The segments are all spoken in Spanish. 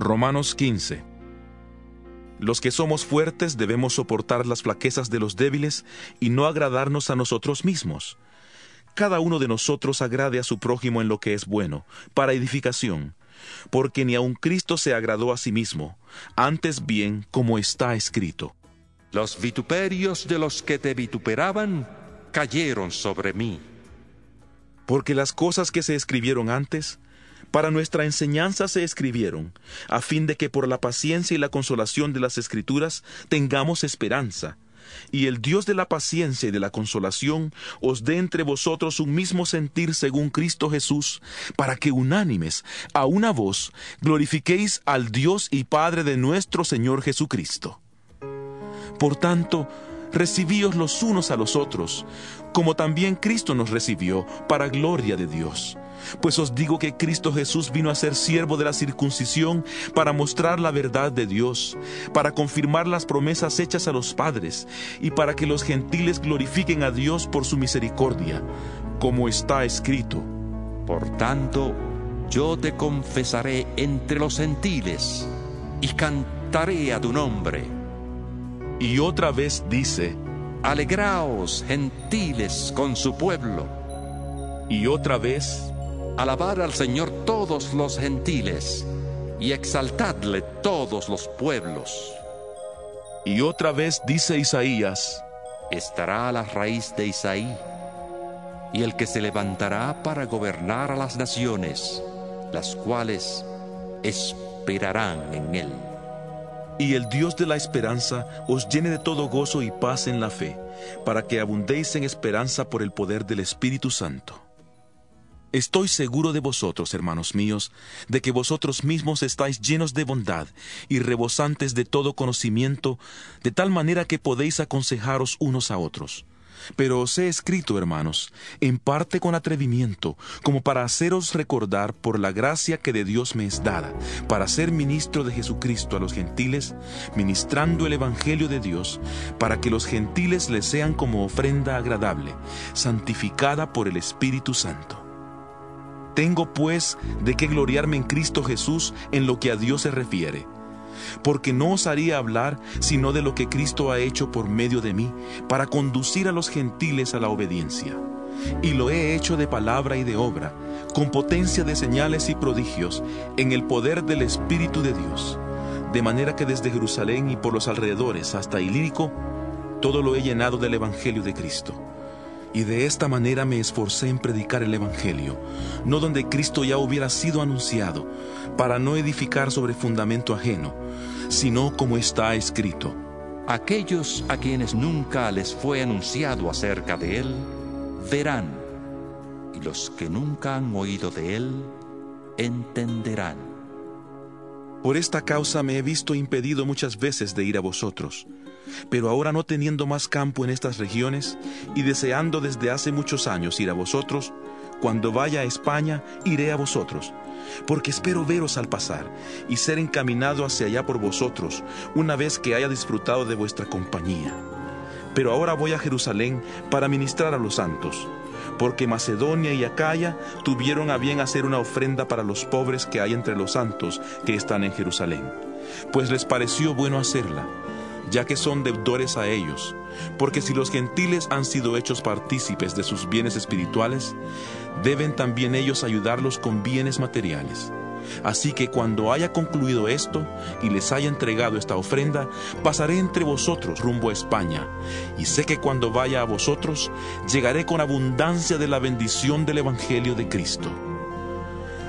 Romanos 15. Los que somos fuertes debemos soportar las flaquezas de los débiles y no agradarnos a nosotros mismos. Cada uno de nosotros agrade a su prójimo en lo que es bueno, para edificación, porque ni aun Cristo se agradó a sí mismo, antes bien como está escrito. Los vituperios de los que te vituperaban cayeron sobre mí. Porque las cosas que se escribieron antes, para nuestra enseñanza se escribieron, a fin de que por la paciencia y la consolación de las Escrituras tengamos esperanza. Y el Dios de la paciencia y de la consolación os dé entre vosotros un mismo sentir según Cristo Jesús, para que unánimes, a una voz, glorifiquéis al Dios y Padre de nuestro Señor Jesucristo. Por tanto, recibíos los unos a los otros, como también Cristo nos recibió, para gloria de Dios. Pues os digo que Cristo Jesús vino a ser siervo de la circuncisión para mostrar la verdad de Dios, para confirmar las promesas hechas a los padres y para que los gentiles glorifiquen a Dios por su misericordia, como está escrito. Por tanto, yo te confesaré entre los gentiles y cantaré a tu nombre. Y otra vez dice, Alegraos, gentiles, con su pueblo. Y otra vez, Alabad al Señor todos los gentiles, y exaltadle todos los pueblos. Y otra vez dice Isaías, Estará a la raíz de Isaí, y el que se levantará para gobernar a las naciones, las cuales esperarán en él. Y el Dios de la esperanza os llene de todo gozo y paz en la fe, para que abundéis en esperanza por el poder del Espíritu Santo. Estoy seguro de vosotros, hermanos míos, de que vosotros mismos estáis llenos de bondad y rebosantes de todo conocimiento, de tal manera que podéis aconsejaros unos a otros. Pero os he escrito, hermanos, en parte con atrevimiento, como para haceros recordar por la gracia que de Dios me es dada, para ser ministro de Jesucristo a los gentiles, ministrando el Evangelio de Dios, para que los gentiles le sean como ofrenda agradable, santificada por el Espíritu Santo. Tengo pues de qué gloriarme en Cristo Jesús en lo que a Dios se refiere. Porque no os haría hablar sino de lo que Cristo ha hecho por medio de mí, para conducir a los gentiles a la obediencia. Y lo he hecho de palabra y de obra, con potencia de señales y prodigios, en el poder del Espíritu de Dios. De manera que desde Jerusalén y por los alrededores hasta Ilírico, todo lo he llenado del Evangelio de Cristo y de esta manera me esforcé en predicar el Evangelio, no donde Cristo ya hubiera sido anunciado, para no edificar sobre fundamento ajeno, sino como está escrito. Aquellos a quienes nunca les fue anunciado acerca de Él, verán, y los que nunca han oído de Él, entenderán. Por esta causa me he visto impedido muchas veces de ir a vosotros pero ahora no teniendo más campo en estas regiones y deseando desde hace muchos años ir a vosotros, cuando vaya a España iré a vosotros, porque espero veros al pasar y ser encaminado hacia allá por vosotros, una vez que haya disfrutado de vuestra compañía. Pero ahora voy a Jerusalén para ministrar a los santos, porque Macedonia y Acaya tuvieron a bien hacer una ofrenda para los pobres que hay entre los santos que están en Jerusalén, pues les pareció bueno hacerla ya que son deudores a ellos, porque si los gentiles han sido hechos partícipes de sus bienes espirituales, deben también ellos ayudarlos con bienes materiales. Así que cuando haya concluido esto y les haya entregado esta ofrenda, pasaré entre vosotros rumbo a España, y sé que cuando vaya a vosotros, llegaré con abundancia de la bendición del Evangelio de Cristo.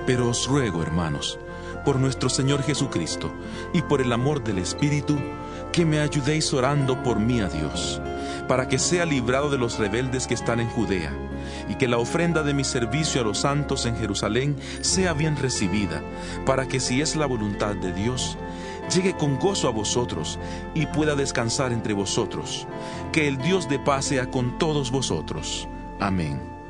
Pero os ruego, hermanos, por nuestro Señor Jesucristo y por el amor del Espíritu, que me ayudéis orando por mí a Dios, para que sea librado de los rebeldes que están en Judea, y que la ofrenda de mi servicio a los santos en Jerusalén sea bien recibida, para que si es la voluntad de Dios, llegue con gozo a vosotros y pueda descansar entre vosotros. Que el Dios de paz sea con todos vosotros. Amén.